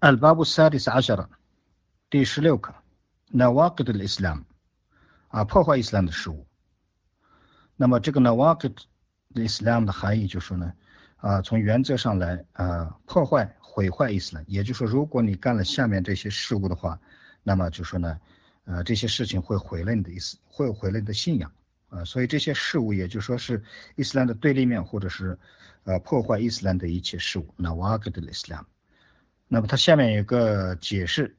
الباب السادس عشر 第十六课 نواقض الإسلام 啊，破坏伊斯兰的事物。那么这个 نواقض الإسلام 的含义就是说呢，啊，从原则上来啊，破坏、毁坏伊斯兰。也就是说，如果你干了下面这些事物的话，那么就说呢，呃，这些事情会毁了你的意思，会毁了你的信仰啊。所以这些事物，也就说是伊斯兰的对立面，或者是呃破坏伊斯兰的一切事物。نواقض الإسلام。 那么它下面有个解释，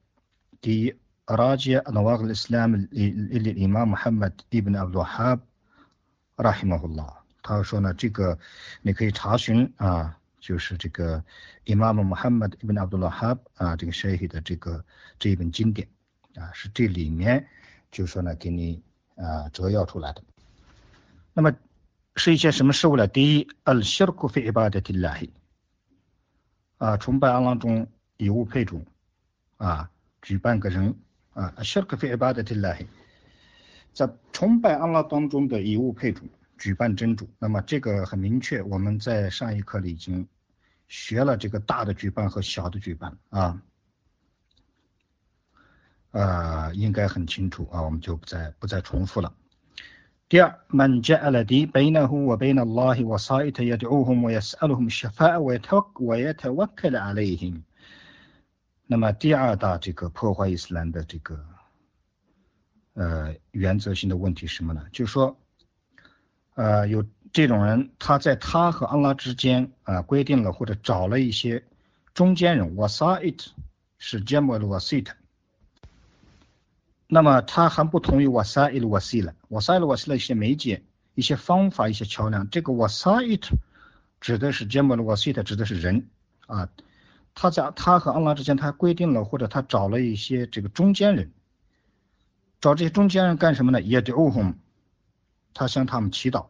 第一。راجع نواقض الإسلام للإمام محمد ابن عبد الوهاب رحمه الله。他说呢，这个你可以查询啊，就是这个 Imam Muhammad ibn Abdul Wahhab 啊，这个 Shaykh 的这个这一本经典啊，是这里面就说呢给你啊摘要出来的。那么是一些什么事物呢？第一，al-shirku fi ibadatillahi 啊，崇拜安拉中 以物配主啊，举办个人。啊，shirk fi ibadatillahi，在崇拜安拉当中的以物配主，举办真主。那么这个很明确，我们在上一课里已经学了这个大的举办和小的举办啊，呃，应该很清楚啊，我们就不再不再重复了。第二，man ja'ala di bainahu wa bain Allahi wasa'ita yad'uhum wa yas'aluhum shafa'a 那么第二大这个破坏伊斯兰的这个呃原则性的问题是什么呢？就是说，呃有这种人他在他和安拉之间啊规定了或者找了一些中间人，wasait 是 jamal wasit，那么他还不同于 wasail wasila，wasail wasila 一些媒介、一些方法、一些桥梁，这个 wasait 指的是 jamal wasit 指的是人啊。他在他和安拉之间，他规定了或者他找了一些这个中间人，找这些中间人干什么呢？也得欧红，他向他们祈祷。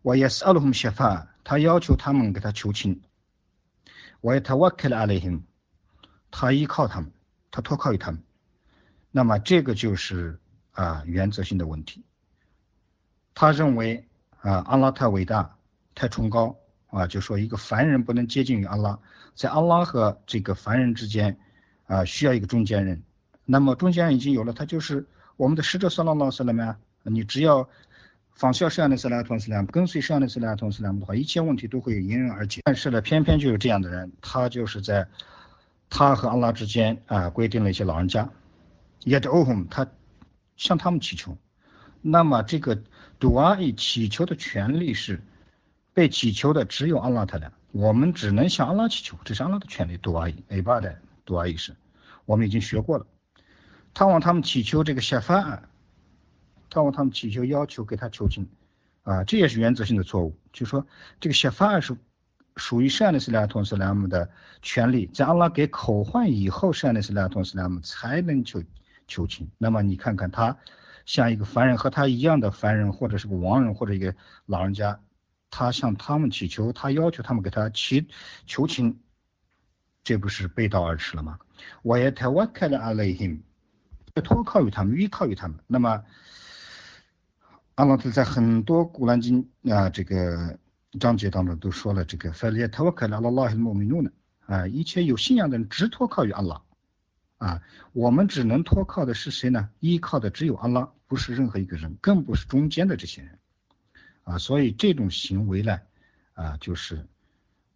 我也是阿鲁红谢法，他要求他们给他求情。我也他瓦克了阿雷辛，他依靠他们，他托靠于他们。那么这个就是啊原则性的问题。他认为啊安拉太伟大，太崇高。啊，就说一个凡人不能接近于阿拉，在阿拉和这个凡人之间，啊，需要一个中间人。那么中间人已经有了，他就是我们的使者萨拉拉斯了吗？你只要仿效圣安的斯拉图斯拉姆，跟随圣安的斯拉图斯拉姆的话，一切问题都会迎刃而解。但是呢，偏偏就有这样的人，他就是在他和阿拉之间啊，规定了一些老人家，也得欧红，他向他们祈求。那么这个杜阿伊祈求的权利是。被祈求的只有阿拉特的，我们只能向阿拉祈求，这是阿拉的权利。多阿伊，A 巴的多阿伊是，我们已经学过了。他往他们祈求这个下法，他往他们祈求要求给他求情，啊，这也是原则性的错误。就说这个下法是属于善的斯拉同斯拉姆的权利，在阿拉给口唤以后，善的斯拉同斯拉姆才能求求情。那么你看看他像一个凡人和他一样的凡人，或者是个亡人，或者一个老人家。他向他们祈求，他要求他们给他祈求情，这不是背道而驰了吗？我也太我开了阿雷辛，托靠于他们，依靠于他们。那么，阿拉特在很多古兰经啊这个章节当中都说了这个，反正他我开了阿拉希莫米努呢啊，一切有信仰的人只托靠于阿拉啊，我们只能托靠的是谁呢？依靠的只有阿拉，不是任何一个人，更不是中间的这些人。啊，所以这种行为呢，啊，就是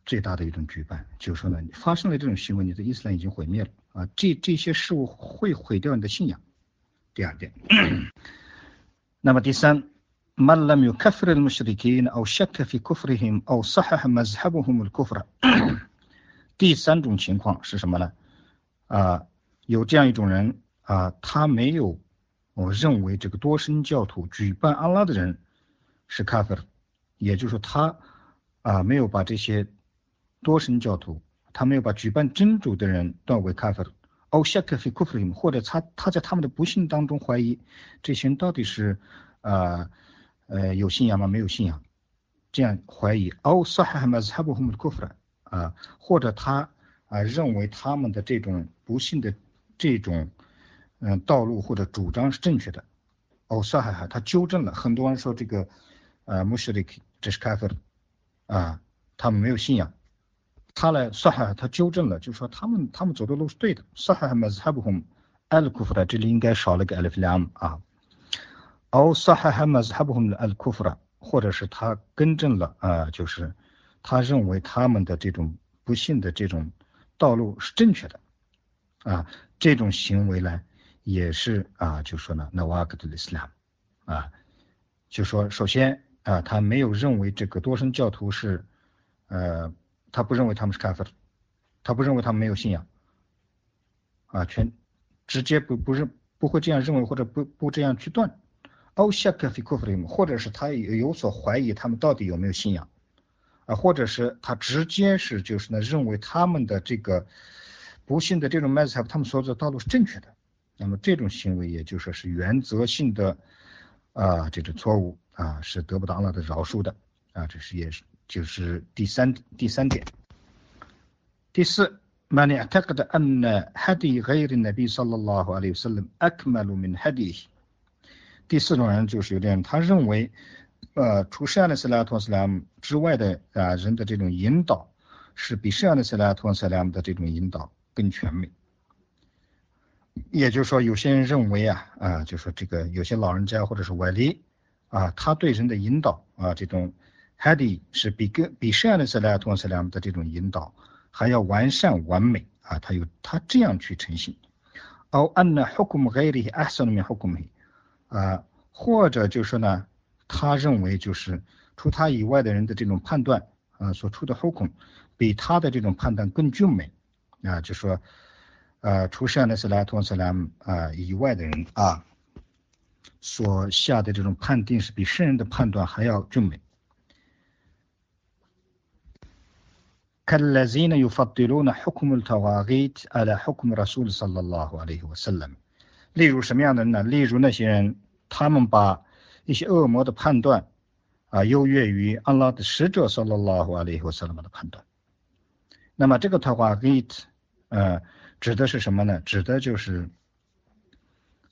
最大的一种举办，就是说呢，发生了这种行为，你的伊斯兰已经毁灭了啊，这这些事物会毁掉你的信仰。第二点，那么第三，من لم يكفر المشركين أو شك في كفرهم أو صحح مذهبهم الكفر。第三种情况是什么呢？啊，有这样一种人啊，他没有我认为这个多神教徒举办安拉的人。 是 kafir，也就是说他啊没有把这些多神教徒，他没有把举办真主的人断为 kafir，哦 shak fi kufrim，或者他他在他们的不幸当中怀疑这些人到底是啊呃有信仰吗？没有信仰，这样怀疑哦 sahha mazhabuhum kufr 啊，或者他啊认为他们的这种不幸的这种嗯道路或者主张是正确的，哦 sahha 他纠正了，很多人说这个。啊，穆斯林这是开发的，啊，他们没有信仰，他来说哈，他纠正了，就说他们他们走的路是对的。说哈还是还不红，al kufra 这里应该少了个 alif lam 啊。哦，说哈还是还不红 al kufra，或者是他更正了啊，就是他认为他们的这种不幸的这种道路是正确的啊，这种行为呢也是啊，就说呢 nawaqat al-islam 啊，就说首先啊，他没有认为这个多神教徒是呃。他不认为他们是开发的，他不认为他们没有信仰，啊，全直接不不认不会这样认为或者不不这样去断，或者是他有所怀疑他们到底有没有信仰，啊，或者是他直接是就是呢认为他们的这个不幸的这种麦子他们所走的道路是正确的，那么这种行为也就说是原则性的啊这种错误啊是得不到了的饶恕的啊这是也是。就是第三第三点，第四，من اعتقد أن هدي غير النبي صلى الله عليه وسلم أكمل من هديه。第四种人就是有点，他认为，呃，除圣安的斯拉托斯拉姆之外的啊人的这种引导，是比圣安的斯拉托斯拉姆的这种引导更全面。也就是说，有些人认为啊啊，就说这个有些老人家或者是外力 啊，他对人的引导啊这种。Hadi 是比跟比圣安的斯莱托斯莱姆的这种引导还要完善完美啊，他有他这样去呈现。哦，an hukum g a i r i a s n m i hukum 啊，或者就是呢，他认为就是除他以外的人的这种判断啊所出的 hukum 比他的这种判断更俊美啊，就说呃除圣安的斯莱托斯莱姆啊以外的人啊所下的这种判定是比圣人的判断还要俊美。كالذين يفضلون حكم التواغيت على حكم رسول صلى الله عليه وسلم 例如什么样的人呢？例如那些人，他们把一些恶魔的判断啊优越于安拉的使者 sallallahu alaihi wasallam 的判断。那么这个 tawaghit 呃指的是什么呢？指的就是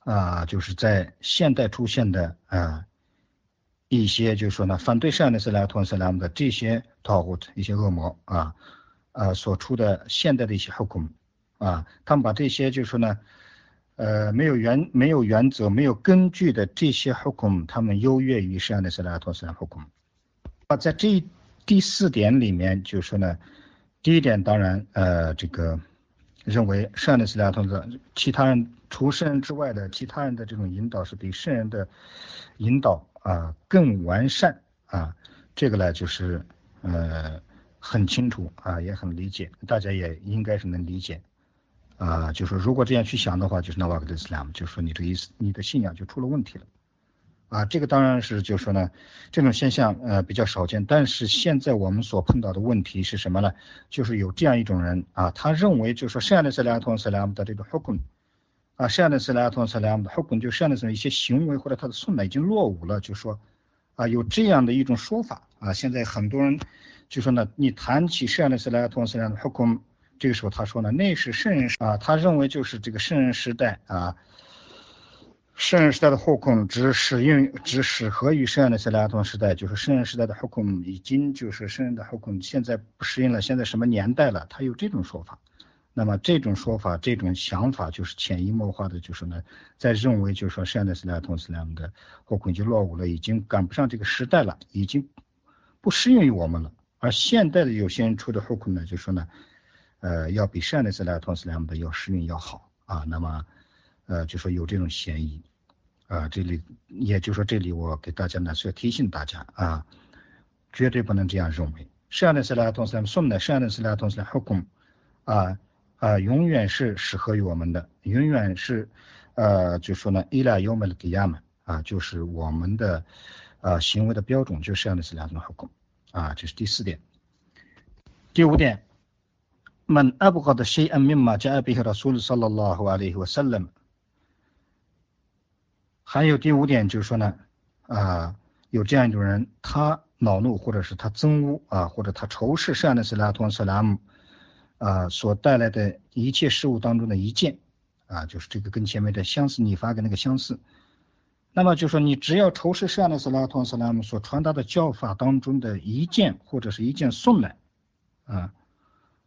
啊就是在现代出现的啊一些就是说呢反对善的斯拉托斯拉姆的这些 tawaghut 一些恶魔啊。啊，所出的现代的一些后宫啊，他们把这些就是说呢，呃，没有原没有原则、没有根据的这些后宫他们优越于圣安的斯拉托斯拉后宫。啊，在这第四点里面，就是说呢，第一点当然，呃，这个认为圣安的斯拉托斯其他人除圣人之外的其他人的这种引导是比圣人的引导啊更完善啊，这个呢就是呃。很清楚啊，也很理解，大家也应该是能理解啊。就是如果这样去想的话，就是那瓦格德斯拉姆，就说你这意思，你的信仰就出了问题了啊。这个当然是就说呢，这种现象呃比较少见，但是现在我们所碰到的问题是什么呢？就是有这样一种人啊，他认为就是说圣安的斯拉托斯拉姆的这个 hukm 啊，圣安的斯拉托斯拉姆的 hukum 就圣安的一些行为或者他的顺呢已经落伍了，就说啊有这样的一种说法啊，现在很多人。就说呢，你谈起圣人时代、同时呢，后空，这个时候他说呢，那是圣人啊，他认为就是这个圣人时代啊，圣人时代的后空只适用、只适合于圣人的时代、同时代，就是圣人时代的后空已经就是圣人的后空现在不适应了，现在什么年代了？他有这种说法。那么这种说法、这种想法就是潜移默化的，就是呢，在认为就是说圣人的时代、同时代的后空就落伍了，已经赶不上这个时代了，已经不适应于我们了。而现代的有些人出的后果呢，就说呢，呃，要比上代斯莱托斯莱姆的要适应要好啊，那么，呃，就说有这种嫌疑啊，这里也就是说这里我给大家呢是要提醒大家啊，绝对不能这样认为，上代斯莱托斯莱姆送的上代斯莱托斯莱后果啊啊，永远是适合于我们的，永远是呃，就说呢，伊拉尤梅的给亚们啊，就是我们的啊行为的标准，就是上代斯莱托后果。啊，这是第四点。第五点，من أبغض شيئا مما جاء به رسول صلى الله عليه وسلم。还有第五点就是说呢，啊，有这样一种人，他恼怒或者是他憎恶啊，或者他仇视善的斯拉托斯拉姆 啊所带来的一切事物当中的一件啊，就是这个跟前面的相似，你发的那个相似。那么就说你只要仇视善的斯拉托斯拉姆所传达的教法当中的一件或者是一件送来，啊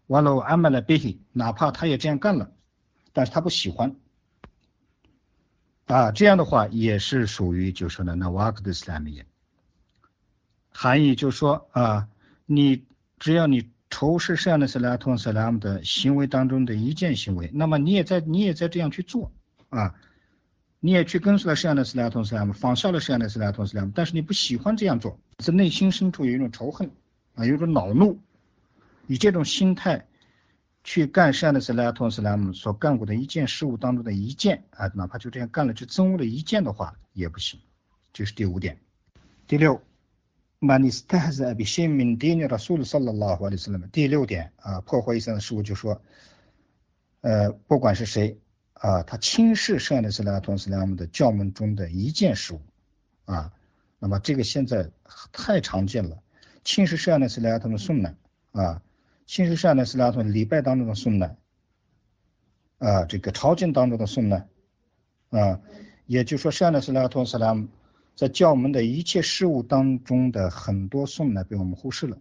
完了阿玛了贝希，哪怕他也这样干了，但是他不喜欢。啊，这样的话也是属于就是呢那瓦克的斯拉米含义就说啊，你只要你仇视圣的斯拉通斯拉姆的行为当中的一件行为，那么你也在你也在这样去做啊，你也去跟随了圣的斯拉通斯拉姆，仿效了圣的斯拉通斯拉姆，但是你不喜欢这样做，是内心深处有一种仇恨啊，有一种恼怒，以这种心态。去干善的是拉托斯拉姆所干过的一件事物当中的一件啊，哪怕就这样干了就憎恶了一件的话也不行。这是第五点。第六，曼尼斯塔哈兹比新民迪尼拉苏鲁萨拉拉瓦里斯拉姆。第六点啊，破坏伊斯兰事物就说，呃，不管是谁啊，他轻视善的是拉托斯拉姆的教门中的一件事物啊，那么这个现在太常见了，轻视善的是拉托的送呢啊。新时善呢是拉从礼拜当中的诵呢，啊，这个朝觐当中的诵呢，啊，也就是说善呢是拉托斯拉姆在教门的一切事物当中的很多诵呢被我们忽视了，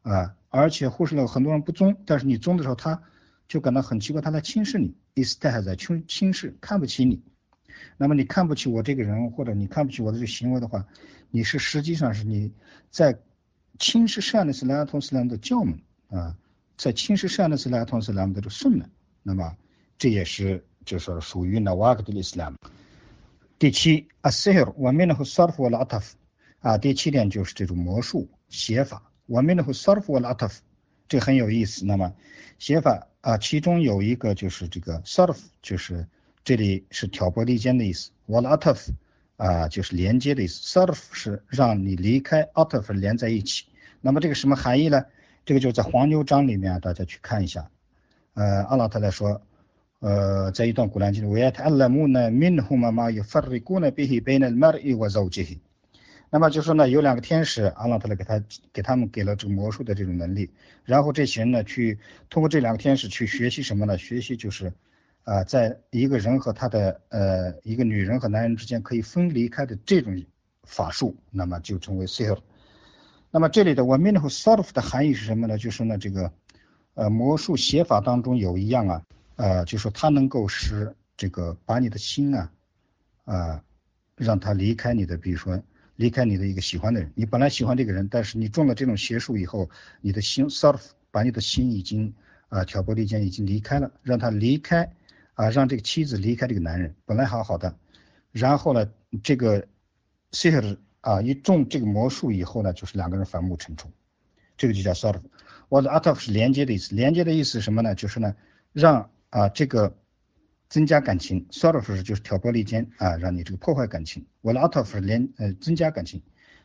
啊，而且忽视了很多人不尊，但是你尊的时候他就感到很奇怪，他在轻视你，意思他还在轻轻视看不起你，那么你看不起我这个人或者你看不起我的这个行为的话，你是实际上是你在轻视善的是拉托斯拉姆的教门。啊，在轻视善的斯拉同时，那么的这顺呢，那么这也是就是属于那瓦格的伊斯兰。第七，a sir，one minute who sort of a lot of 啊，第七点就是这种魔术写法，one minute who sort of a lot of 这很有意思，那么写法，啊，其中有一个就是这个 sort of 就是这里是挑拨离间的意思，one lot of 啊，就是连接的意思，sort of 是让你离开，out of 连在一起。那么这个什么含义呢？这个就在黄牛章里面，大家去看一下。呃，阿老特来说。呃，在一段古兰经里，我也谈了木呢，明红妈妈有发瑞古呢，必须被那马尔伊。那么就说呢，有两个天使，阿拉特来给他给他们给了这个魔术的这种能力，然后这些人呢，去通过这两个天使去学习什么呢？学习就是啊，在一个人和他的呃一个女人和男人之间可以分离开的这种法术，那么就称为 sir。那么这里的 w a m i n h s o r f 的含义是什么呢？就是呢这个呃魔术写法当中有一样啊，呃就说它能够使这个把你的心啊啊让他离开你的，比如说离开你的一个喜欢的人，你本来喜欢这个人，但是你中了这种邪术以后，你的心 s o r f 把你的心已经啊挑拨离间，已经离开了，让他离开啊让这个妻子离开这个男人，本来好好的，然后呢这个 sihr 啊，一中这个魔术以后呢，就是两个人反目成仇，这个就叫 s o r f 我的 ataf 是连接的意思，连接的意思是什么呢？就是呢，让啊这个增加感情 s o r f 是就是挑拨离间啊，让你这个破坏感情。我的 ataf 连呃增加感情，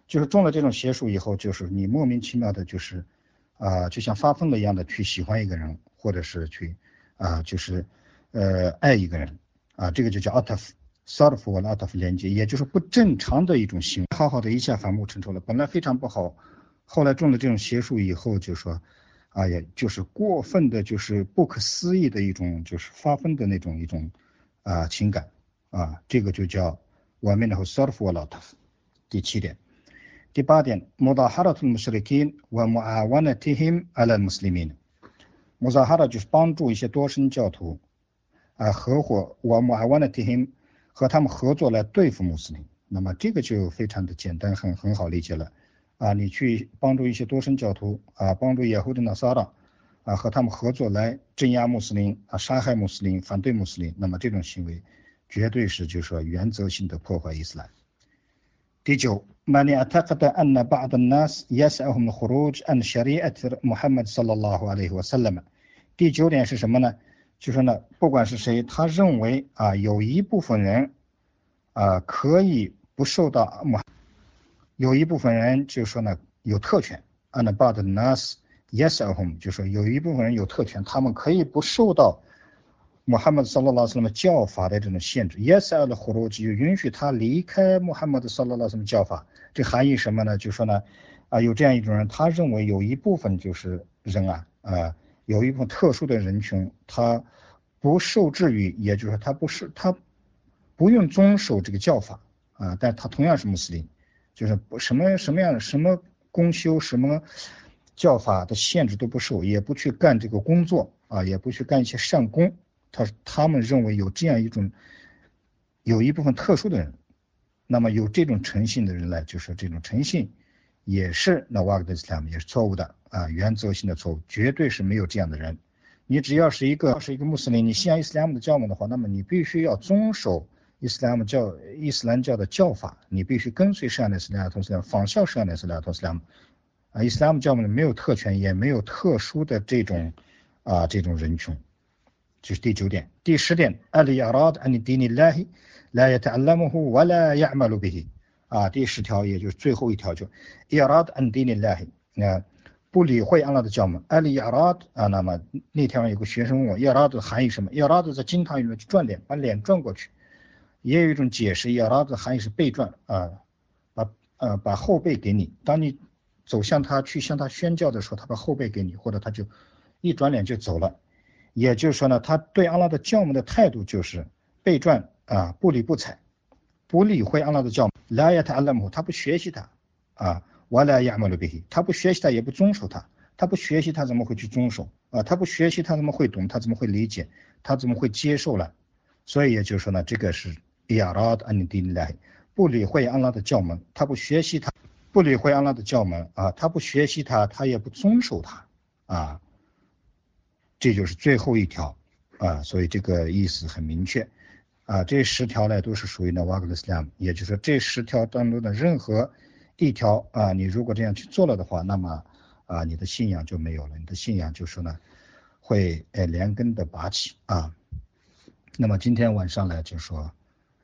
就是中了这种邪术以后，就是你莫名其妙的，就是啊就像发疯了一样的去喜欢一个人，或者是去啊就是呃爱一个人啊，这个就叫 out of。s o r f 和 lot of 连接，也就是不正常的一种行为。好好的一下反目成仇了，本来非常不好，后来中了这种邪术以后，就说，啊，也就是过分的，就是不可思议的一种，就是发疯的那种一种啊情感啊，这个就叫完美的和 s o r f a lot of。第七点，第八点，mudaharat al-mushrikin wa mu'awanatihim ala muslimin。m u d a h a r a 就是帮助一些多神教徒啊合伙，wa mu'awanatihim。和他们合作来对付穆斯林，那么这个就非常的简单，很很好理解了啊！你去帮助一些多神教徒啊，帮助耶和的纳萨拉啊，和他们合作来镇压穆斯林啊，杀害穆斯林，反对穆斯林，那么这种行为绝对是就是说原则性的破坏伊斯兰。第九，من يعتقد أن بعض الناس يسعهم الخروج عن شريعة محمد صلى الله عليه وسلم。第九点是什么呢？就说呢，不管是谁，他认为啊，有一部分人啊可以不受到穆， 有一部分人就说呢有特权，and but nas yes at home，就说有一部分人有特权，他们可以不受到穆罕默德·萨拉拉斯那么教法的这种限制，yes at the h 就允许他离开穆罕默德·萨拉拉什么教法，这含义什么呢？就说呢啊有这样一种人，他认为有一部分就是人啊啊。有一部分特殊的人群，他不受制于，也就是说，他不是他不用遵守这个教法啊，但他同样是穆斯林，就是不什么什么样的什么公修什么教法的限制都不受，也不去干这个工作啊，也不去干一些善功。他他们认为有这样一种，有一部分特殊的人，那么有这种诚信的人来，就是这种诚信也是那瓦格德斯拉姆也是错误的啊，原则性的错误，绝对是没有这样的人。你只要是一个是一个穆斯林，你信仰伊斯兰的教门的话，那么你必须要遵守伊斯兰教伊斯兰教的教法，你必须跟随圣安的斯拉同斯拉仿效圣安的斯拉同斯拉。啊，伊斯兰教门没有特权，也没有特殊的这种啊这种人群。这是第九点，第十点，阿里亚拉德安尼迪尼拉希拉亚特阿拉姆胡瓦拉亚马鲁比希啊，第十条也就是最后一条就亚拉德安迪尼拉希啊，不理会安拉的教门。阿里亚拉德啊，那么那天有个学生问我亚拉德的含义什么？亚拉德在经堂里面去转脸，把脸转过去，也有一种解释，亚拉的含义是背转啊，把呃把后背给你，当你。走向他去向他宣教的时候，他把后背给你，或者他就一转脸就走了。也就是说呢，他对阿拉的教母的态度就是背转啊，不理不睬，不理会阿拉的教母。拉亚塔阿拉姆，他不学习他啊，瓦拉亚马鲁比，他不学习他也不遵守他，他不学习他怎么会去遵守啊？他不学习他怎么会懂？他怎么会理解？他怎么会接受了？所以也就是说呢，这个是亚拉的安尼迪来，不理会阿拉的教门，他不学习他。不理会安拉的教门啊，他不学习他，他也不遵守他啊，这就是最后一条啊，所以这个意思很明确啊。这十条呢都是属于那瓦格斯拉姆，也就是说这十条当中的任何一条啊，你如果这样去做了的话，那么啊你的信仰就没有了，你的信仰就是呢会呃连根的拔起啊。那么今天晚上呢就说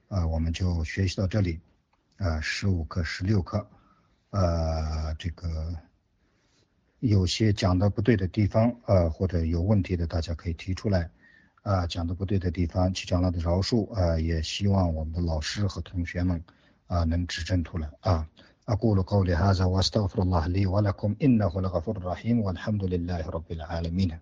啊我们就学习到这里啊十五课十六课。呃，这个有些讲的不对的地方，呃，或者有问题的，大家可以提出来。啊，讲的不对的地方，请将来的饶恕。啊，也希望我们的老师和同学们啊能指正出来。啊，أقول قولي هذا وأستغفر الله لي ولكم إنه لغفور رحيم والحمد لله رب العالمين